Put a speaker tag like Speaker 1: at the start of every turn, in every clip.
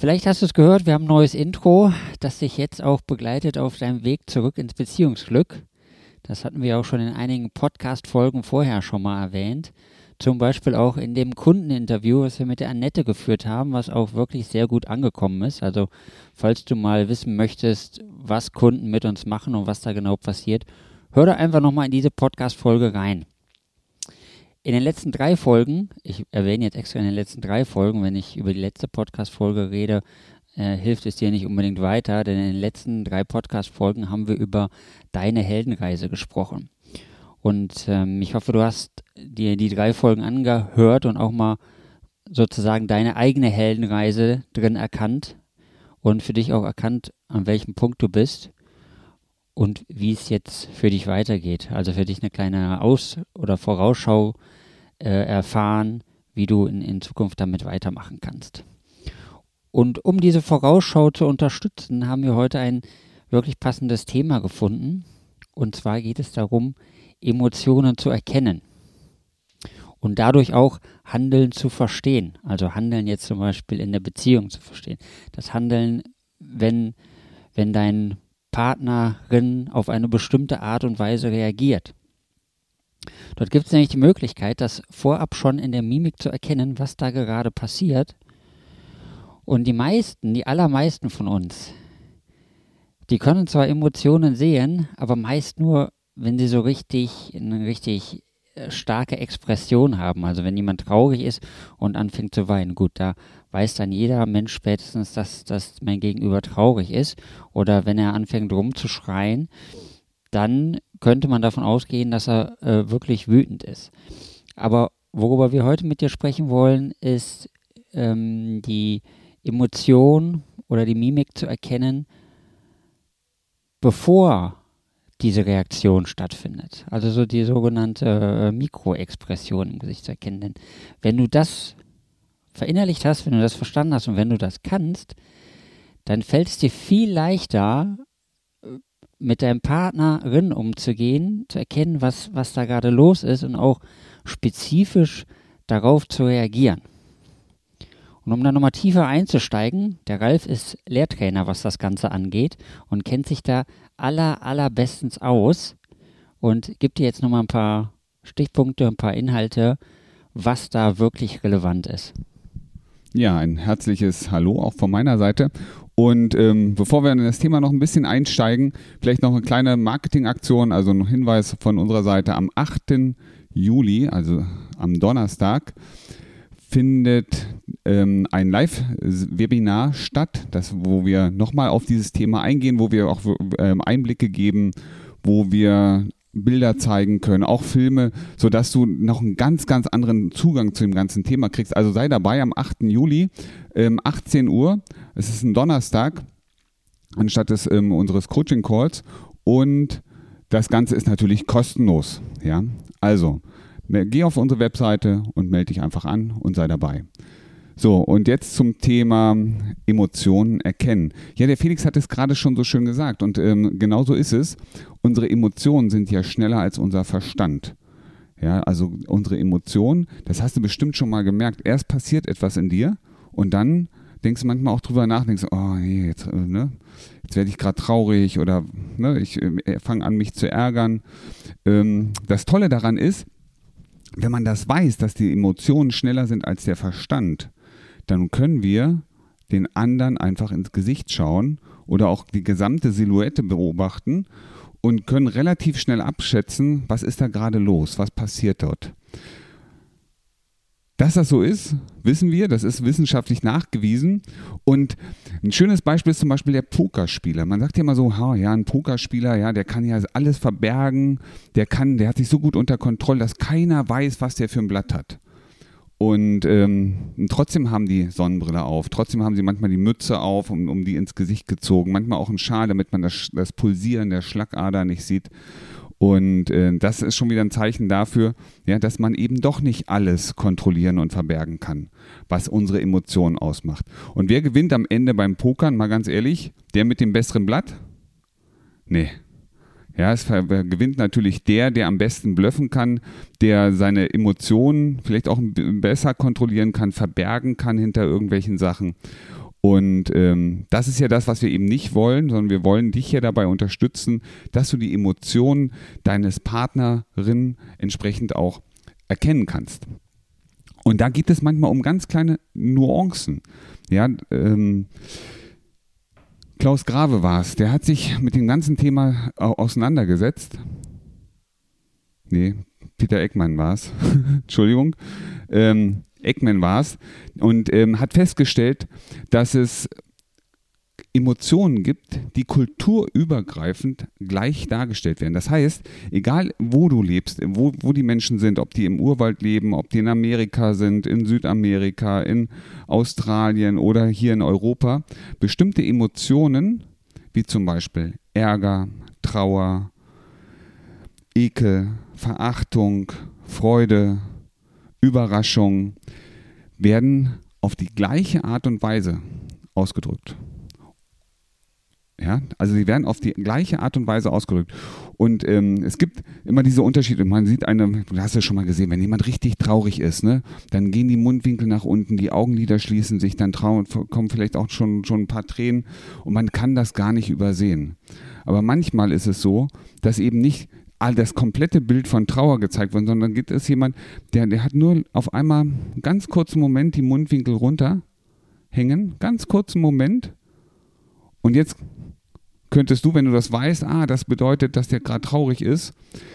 Speaker 1: Vielleicht hast du es gehört, wir haben ein neues Intro, das dich jetzt auch begleitet auf deinem Weg zurück ins Beziehungsglück. Das hatten wir auch schon in einigen Podcast-Folgen vorher schon mal erwähnt. Zum Beispiel auch in dem Kundeninterview, was wir mit der Annette geführt haben, was auch wirklich sehr gut angekommen ist. Also, falls du mal wissen möchtest, was Kunden mit uns machen und was da genau passiert, hör da einfach nochmal in diese Podcast-Folge rein. In den letzten drei Folgen, ich erwähne jetzt extra in den letzten drei Folgen, wenn ich über die letzte Podcast-Folge rede, äh, hilft es dir nicht unbedingt weiter, denn in den letzten drei Podcast-Folgen haben wir über deine Heldenreise gesprochen. Und ähm, ich hoffe, du hast dir die drei Folgen angehört und auch mal sozusagen deine eigene Heldenreise drin erkannt und für dich auch erkannt, an welchem Punkt du bist und wie es jetzt für dich weitergeht. Also für dich eine kleine Aus- oder Vorausschau äh, erfahren, wie du in, in Zukunft damit weitermachen kannst. Und um diese Vorausschau zu unterstützen, haben wir heute ein wirklich passendes Thema gefunden. Und zwar geht es darum, Emotionen zu erkennen und dadurch auch Handeln zu verstehen. Also Handeln jetzt zum Beispiel in der Beziehung zu verstehen. Das Handeln, wenn, wenn dein Partnerin auf eine bestimmte Art und Weise reagiert. Dort gibt es nämlich die Möglichkeit, das vorab schon in der Mimik zu erkennen, was da gerade passiert. Und die meisten, die allermeisten von uns, die können zwar Emotionen sehen, aber meist nur, wenn sie so richtig, eine richtig äh, starke Expression haben. Also wenn jemand traurig ist und anfängt zu weinen, gut, da weiß dann jeder Mensch spätestens, dass, dass mein Gegenüber traurig ist. Oder wenn er anfängt rumzuschreien, dann könnte man davon ausgehen, dass er äh, wirklich wütend ist. Aber worüber wir heute mit dir sprechen wollen, ist ähm, die Emotion oder die Mimik zu erkennen, bevor diese Reaktion stattfindet. Also so die sogenannte äh, Mikroexpression im Gesicht zu erkennen. Denn wenn du das verinnerlicht hast, wenn du das verstanden hast und wenn du das kannst, dann fällt es dir viel leichter, mit deinem Partnerin umzugehen, zu erkennen, was, was da gerade los ist und auch spezifisch darauf zu reagieren. Und um da nochmal tiefer einzusteigen, der Ralf ist Lehrtrainer, was das Ganze angeht und kennt sich da aller, allerbestens aus und gibt dir jetzt nochmal ein paar Stichpunkte, ein paar Inhalte, was da wirklich relevant ist.
Speaker 2: Ja, ein herzliches Hallo auch von meiner Seite. Und ähm, bevor wir in das Thema noch ein bisschen einsteigen, vielleicht noch eine kleine Marketingaktion, also ein Hinweis von unserer Seite. Am 8. Juli, also am Donnerstag, findet ähm, ein Live-Webinar statt, das, wo wir nochmal auf dieses Thema eingehen, wo wir auch ähm, Einblicke geben, wo wir Bilder zeigen können, auch Filme, sodass du noch einen ganz, ganz anderen Zugang zu dem ganzen Thema kriegst. Also sei dabei am 8. Juli, ähm, 18 Uhr. Es ist ein Donnerstag, anstatt des, ähm, unseres Coaching-Calls. Und das Ganze ist natürlich kostenlos. Ja? Also, geh auf unsere Webseite und melde dich einfach an und sei dabei. So, und jetzt zum Thema Emotionen erkennen. Ja, der Felix hat es gerade schon so schön gesagt und ähm, genau so ist es. Unsere Emotionen sind ja schneller als unser Verstand. Ja, also unsere Emotionen, das hast du bestimmt schon mal gemerkt. Erst passiert etwas in dir und dann denkst du manchmal auch drüber nach, denkst, oh nee, jetzt, äh, ne, jetzt werde ich gerade traurig oder ne, ich äh, fange an, mich zu ärgern. Ähm, das Tolle daran ist, wenn man das weiß, dass die Emotionen schneller sind als der Verstand, dann können wir den anderen einfach ins Gesicht schauen oder auch die gesamte Silhouette beobachten und können relativ schnell abschätzen, was ist da gerade los, was passiert dort. Dass das so ist, wissen wir, das ist wissenschaftlich nachgewiesen. Und ein schönes Beispiel ist zum Beispiel der Pokerspieler. Man sagt ja immer so, ha, ja, ein Pokerspieler, ja, der kann ja alles verbergen, der kann, der hat sich so gut unter Kontrolle, dass keiner weiß, was der für ein Blatt hat. Und ähm, trotzdem haben die Sonnenbrille auf, trotzdem haben sie manchmal die Mütze auf, um, um die ins Gesicht gezogen, manchmal auch einen Schal, damit man das, das Pulsieren der Schlagader nicht sieht. Und äh, das ist schon wieder ein Zeichen dafür, ja, dass man eben doch nicht alles kontrollieren und verbergen kann, was unsere Emotionen ausmacht. Und wer gewinnt am Ende beim Pokern, mal ganz ehrlich? Der mit dem besseren Blatt? Nee, ja, es gewinnt natürlich der, der am besten blöffen kann, der seine Emotionen vielleicht auch besser kontrollieren kann, verbergen kann hinter irgendwelchen Sachen. Und ähm, das ist ja das, was wir eben nicht wollen, sondern wir wollen dich ja dabei unterstützen, dass du die Emotionen deines Partnerin entsprechend auch erkennen kannst. Und da geht es manchmal um ganz kleine Nuancen. Ja, ähm, Klaus Grave war es, der hat sich mit dem ganzen Thema auseinandergesetzt. Nee, Peter Eckmann war es. Entschuldigung. Ähm, Eckmann war es. Und ähm, hat festgestellt, dass es Emotionen gibt, die kulturübergreifend gleich dargestellt werden. Das heißt, egal wo du lebst, wo, wo die Menschen sind, ob die im Urwald leben, ob die in Amerika sind, in Südamerika, in Australien oder hier in Europa, bestimmte Emotionen, wie zum Beispiel Ärger, Trauer, Ekel, Verachtung, Freude, Überraschung, werden auf die gleiche Art und Weise ausgedrückt. Ja, also sie werden auf die gleiche Art und Weise ausgedrückt. Und ähm, es gibt immer diese Unterschiede. Man sieht eine, du hast es schon mal gesehen, wenn jemand richtig traurig ist, ne, dann gehen die Mundwinkel nach unten, die Augenlider schließen sich, dann trauen, kommen vielleicht auch schon, schon ein paar Tränen und man kann das gar nicht übersehen. Aber manchmal ist es so, dass eben nicht all das komplette Bild von Trauer gezeigt wird, sondern gibt es jemand, der, der hat nur auf einmal einen ganz kurzen Moment die Mundwinkel runterhängen, ganz kurzen Moment und jetzt könntest du, wenn du das weißt, ah, das bedeutet, dass der gerade traurig ist,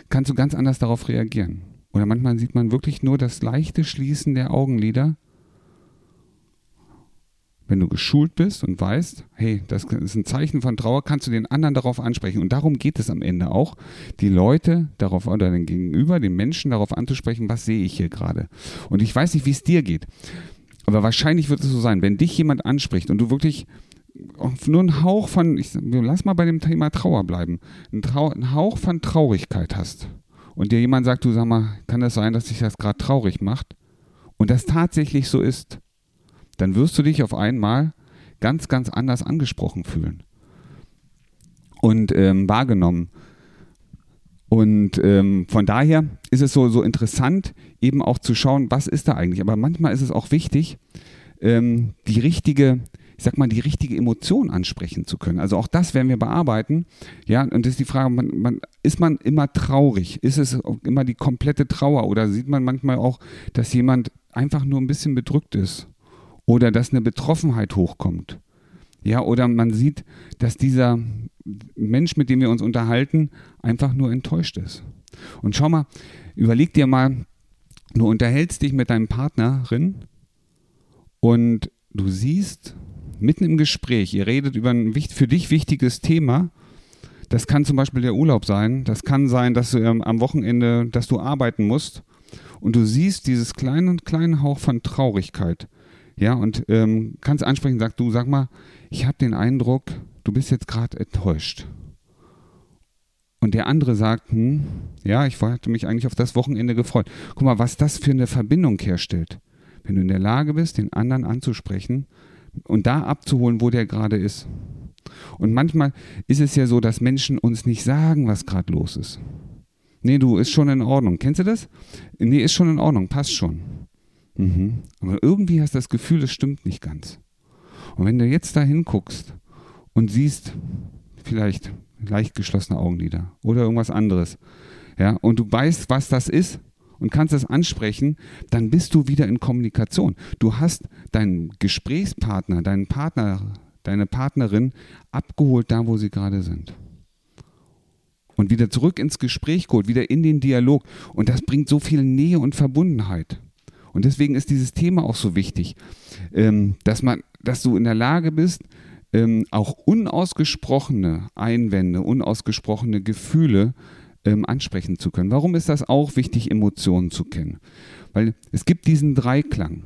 Speaker 2: kannst du ganz anders darauf reagieren. Oder manchmal sieht man wirklich nur das leichte Schließen der Augenlider. Wenn du geschult bist und weißt, hey, das ist ein Zeichen von Trauer, kannst du den anderen darauf ansprechen. Und darum geht es am Ende auch, die Leute darauf oder den Gegenüber, den Menschen darauf anzusprechen, was sehe ich hier gerade. Und ich weiß nicht, wie es dir geht. Aber wahrscheinlich wird es so sein, wenn dich jemand anspricht und du wirklich nur ein Hauch von, ich, lass mal bei dem Thema Trauer bleiben, ein, Trau, ein Hauch von Traurigkeit hast und dir jemand sagt, du sag mal, kann das sein, dass dich das gerade traurig macht und das tatsächlich so ist, dann wirst du dich auf einmal ganz, ganz anders angesprochen fühlen und ähm, wahrgenommen. Und ähm, von daher ist es so, so interessant, eben auch zu schauen, was ist da eigentlich. Aber manchmal ist es auch wichtig, ähm, die richtige ich sag mal, die richtige Emotion ansprechen zu können. Also auch das werden wir bearbeiten. Ja, und das ist die Frage, man, man, ist man immer traurig? Ist es immer die komplette Trauer? Oder sieht man manchmal auch, dass jemand einfach nur ein bisschen bedrückt ist? Oder dass eine Betroffenheit hochkommt? Ja, oder man sieht, dass dieser Mensch, mit dem wir uns unterhalten, einfach nur enttäuscht ist. Und schau mal, überleg dir mal, du unterhältst dich mit deinem Partnerin und du siehst, mitten im Gespräch, ihr redet über ein für dich wichtiges Thema. Das kann zum Beispiel der Urlaub sein. Das kann sein, dass du ähm, am Wochenende, dass du arbeiten musst und du siehst dieses kleine, kleine Hauch von Traurigkeit. Ja, und ähm, kannst ansprechen, sag du, sag mal, ich habe den Eindruck, du bist jetzt gerade enttäuscht. Und der andere sagt, hm, ja, ich hatte mich eigentlich auf das Wochenende gefreut. Guck mal, was das für eine Verbindung herstellt. Wenn du in der Lage bist, den anderen anzusprechen und da abzuholen, wo der gerade ist. Und manchmal ist es ja so, dass Menschen uns nicht sagen, was gerade los ist. Nee, du, ist schon in Ordnung. Kennst du das? Nee, ist schon in Ordnung, passt schon. Mhm. Aber irgendwie hast du das Gefühl, es stimmt nicht ganz. Und wenn du jetzt da hinguckst und siehst, vielleicht leicht geschlossene Augenlider oder irgendwas anderes, ja, und du weißt, was das ist, und kannst das ansprechen, dann bist du wieder in Kommunikation. Du hast deinen Gesprächspartner, deinen Partner, deine Partnerin abgeholt da, wo sie gerade sind. Und wieder zurück ins Gespräch geholt, wieder in den Dialog. Und das bringt so viel Nähe und Verbundenheit. Und deswegen ist dieses Thema auch so wichtig, ähm, dass, man, dass du in der Lage bist, ähm, auch unausgesprochene Einwände, unausgesprochene Gefühle ähm, ansprechen zu können. Warum ist das auch wichtig, Emotionen zu kennen? Weil es gibt diesen Dreiklang.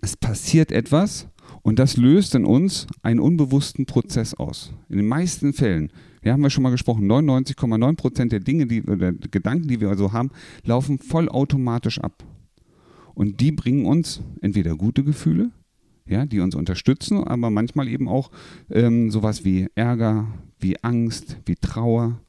Speaker 2: Es passiert etwas und das löst in uns einen unbewussten Prozess aus. In den meisten Fällen, ja, haben wir schon mal gesprochen, 99,9 Prozent der Dinge, die, oder Gedanken, die wir also haben, laufen vollautomatisch ab. Und die bringen uns entweder gute Gefühle, ja, die uns unterstützen, aber manchmal eben auch ähm, sowas wie Ärger, wie Angst, wie Trauer.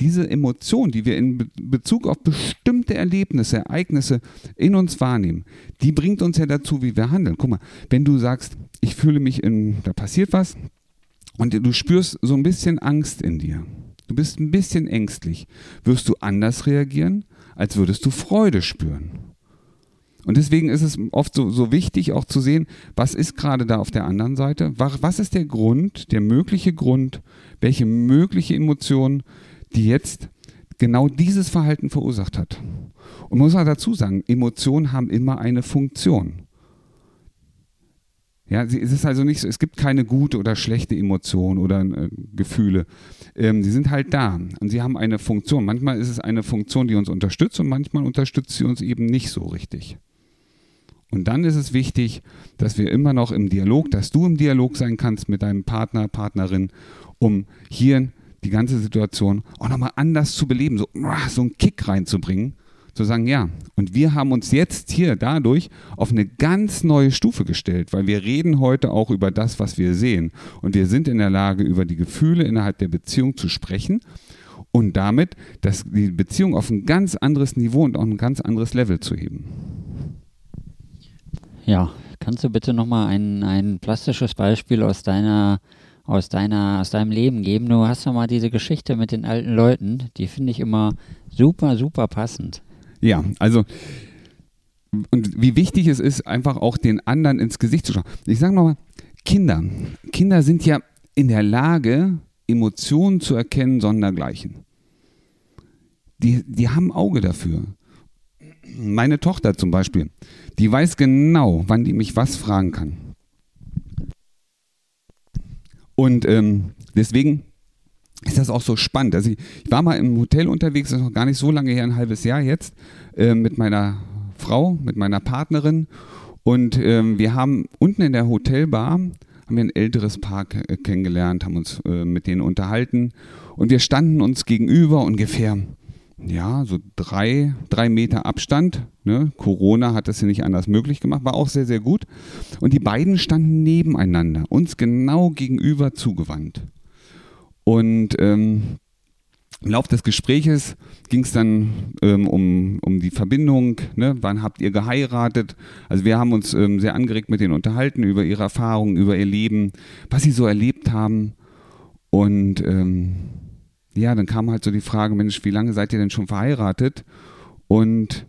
Speaker 2: Diese Emotion, die wir in Bezug auf bestimmte Erlebnisse, Ereignisse in uns wahrnehmen, die bringt uns ja dazu, wie wir handeln. Guck mal, wenn du sagst, ich fühle mich in, da passiert was und du spürst so ein bisschen Angst in dir, du bist ein bisschen ängstlich, wirst du anders reagieren, als würdest du Freude spüren. Und deswegen ist es oft so, so wichtig auch zu sehen, was ist gerade da auf der anderen Seite, was ist der Grund, der mögliche Grund, welche mögliche Emotion, die jetzt genau dieses Verhalten verursacht hat. Und man muss auch dazu sagen, Emotionen haben immer eine Funktion. Ja, es ist also nicht so, es gibt keine gute oder schlechte Emotion oder äh, Gefühle. Ähm, sie sind halt da und sie haben eine Funktion. Manchmal ist es eine Funktion, die uns unterstützt und manchmal unterstützt sie uns eben nicht so richtig. Und dann ist es wichtig, dass wir immer noch im Dialog, dass du im Dialog sein kannst mit deinem Partner, Partnerin, um hier die ganze Situation auch nochmal anders zu beleben, so, so einen Kick reinzubringen, zu sagen, ja, und wir haben uns jetzt hier dadurch auf eine ganz neue Stufe gestellt, weil wir reden heute auch über das, was wir sehen. Und wir sind in der Lage, über die Gefühle innerhalb der Beziehung zu sprechen und damit das, die Beziehung auf ein ganz anderes Niveau und auf ein ganz anderes Level zu heben.
Speaker 1: Ja, kannst du bitte nochmal ein, ein plastisches Beispiel aus deiner, aus deiner, aus deinem Leben geben? Du hast ja mal diese Geschichte mit den alten Leuten, die finde ich immer super, super passend.
Speaker 2: Ja, also und wie wichtig es ist, einfach auch den anderen ins Gesicht zu schauen. Ich sage nochmal, Kinder. Kinder sind ja in der Lage, Emotionen zu erkennen, sondergleichen. Die, die haben Auge dafür. Meine Tochter zum Beispiel, die weiß genau, wann die mich was fragen kann. Und ähm, deswegen ist das auch so spannend. Also ich, ich, war mal im Hotel unterwegs, das ist noch gar nicht so lange her, ein halbes Jahr jetzt, äh, mit meiner Frau, mit meiner Partnerin. Und ähm, wir haben unten in der Hotelbar haben wir ein älteres Paar kennengelernt, haben uns äh, mit denen unterhalten und wir standen uns gegenüber ungefähr ja, so drei, drei Meter Abstand. Ne? Corona hat das ja nicht anders möglich gemacht, war auch sehr, sehr gut. Und die beiden standen nebeneinander, uns genau gegenüber zugewandt. Und ähm, im Laufe des Gespräches ging es dann ähm, um, um die Verbindung, ne? wann habt ihr geheiratet? Also wir haben uns ähm, sehr angeregt mit denen unterhalten über ihre Erfahrungen, über ihr Leben, was sie so erlebt haben. Und ähm, ja, dann kam halt so die Frage, Mensch, wie lange seid ihr denn schon verheiratet? Und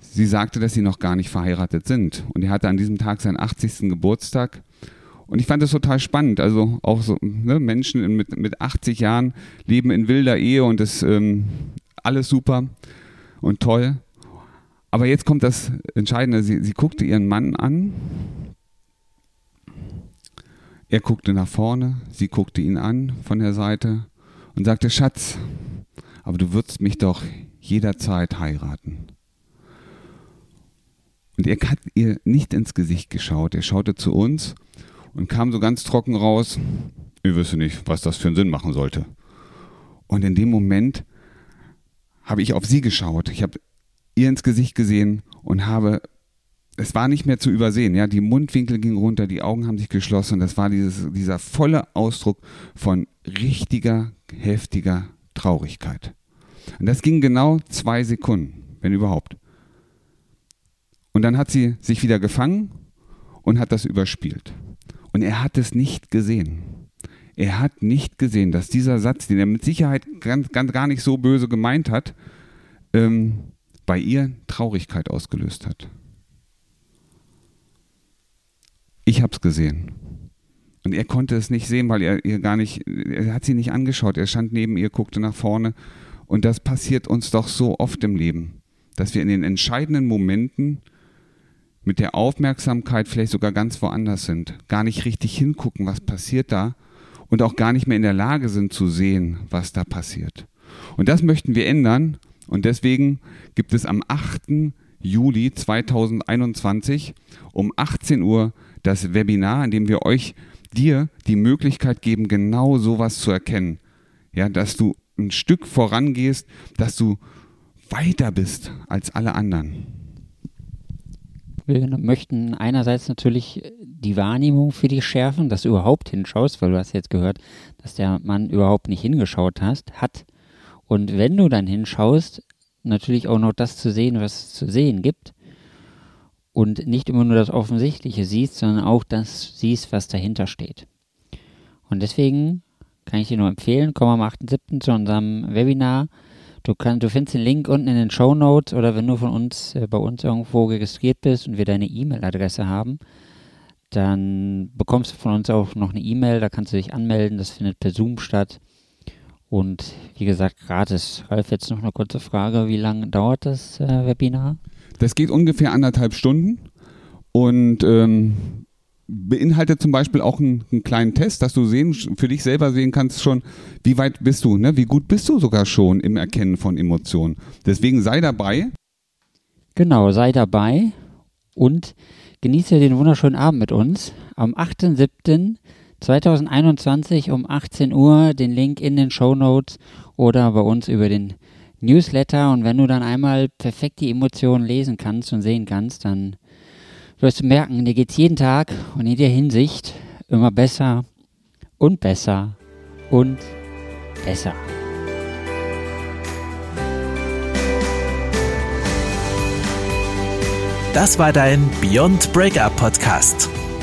Speaker 2: sie sagte, dass sie noch gar nicht verheiratet sind. Und er hatte an diesem Tag seinen 80. Geburtstag. Und ich fand das total spannend. Also auch so ne, Menschen mit, mit 80 Jahren leben in wilder Ehe und das ähm, alles super und toll. Aber jetzt kommt das Entscheidende. Sie, sie guckte ihren Mann an. Er guckte nach vorne, sie guckte ihn an von der Seite und sagte, Schatz, aber du würdest mich doch jederzeit heiraten. Und er hat ihr nicht ins Gesicht geschaut, er schaute zu uns und kam so ganz trocken raus, ich wüsste nicht, was das für einen Sinn machen sollte. Und in dem Moment habe ich auf sie geschaut, ich habe ihr ins Gesicht gesehen und habe, es war nicht mehr zu übersehen, ja, die Mundwinkel gingen runter, die Augen haben sich geschlossen, das war dieses, dieser volle Ausdruck von richtiger heftiger Traurigkeit. Und das ging genau zwei Sekunden, wenn überhaupt. Und dann hat sie sich wieder gefangen und hat das überspielt. Und er hat es nicht gesehen. Er hat nicht gesehen, dass dieser Satz, den er mit Sicherheit ganz, ganz gar nicht so böse gemeint hat, ähm, bei ihr Traurigkeit ausgelöst hat. Ich habe es gesehen. Und er konnte es nicht sehen, weil er ihr gar nicht, er hat sie nicht angeschaut. Er stand neben ihr, guckte nach vorne. Und das passiert uns doch so oft im Leben, dass wir in den entscheidenden Momenten mit der Aufmerksamkeit vielleicht sogar ganz woanders sind, gar nicht richtig hingucken, was passiert da. und auch gar nicht mehr in der Lage sind zu sehen, was da passiert. Und das möchten wir ändern und deswegen gibt es am 8. Juli 2021 um 18 Uhr das Webinar, in dem wir euch dir die Möglichkeit geben, genau sowas zu erkennen. Ja, dass du ein Stück vorangehst, dass du weiter bist als alle anderen.
Speaker 1: Wir möchten einerseits natürlich die Wahrnehmung für dich schärfen, dass du überhaupt hinschaust, weil du hast jetzt gehört, dass der Mann überhaupt nicht hingeschaut hast, hat. Und wenn du dann hinschaust, natürlich auch noch das zu sehen, was es zu sehen gibt. Und nicht immer nur das Offensichtliche siehst, sondern auch das siehst, was dahinter steht. Und deswegen kann ich dir nur empfehlen, komm am 8.7. zu unserem Webinar. Du, kann, du findest den Link unten in den Show Notes oder wenn du von uns äh, bei uns irgendwo registriert bist und wir deine E-Mail-Adresse haben, dann bekommst du von uns auch noch eine E-Mail, da kannst du dich anmelden, das findet per Zoom statt. Und wie gesagt, gratis. Ralf, jetzt noch eine kurze Frage. Wie lange dauert das äh, Webinar?
Speaker 2: Das geht ungefähr anderthalb Stunden und ähm, beinhaltet zum Beispiel auch einen, einen, kleinen Test, dass du sehen, für dich selber sehen kannst schon, wie weit bist du, ne? wie gut bist du sogar schon im Erkennen von Emotionen. Deswegen sei dabei.
Speaker 1: Genau, sei dabei und genieße den wunderschönen Abend mit uns. Am 8.7. 2021 um 18 Uhr den Link in den Show Notes oder bei uns über den Newsletter. Und wenn du dann einmal perfekt die Emotionen lesen kannst und sehen kannst, dann wirst du merken, dir geht es jeden Tag und in jeder Hinsicht immer besser und besser und besser.
Speaker 3: Das war dein Beyond Breakup Podcast.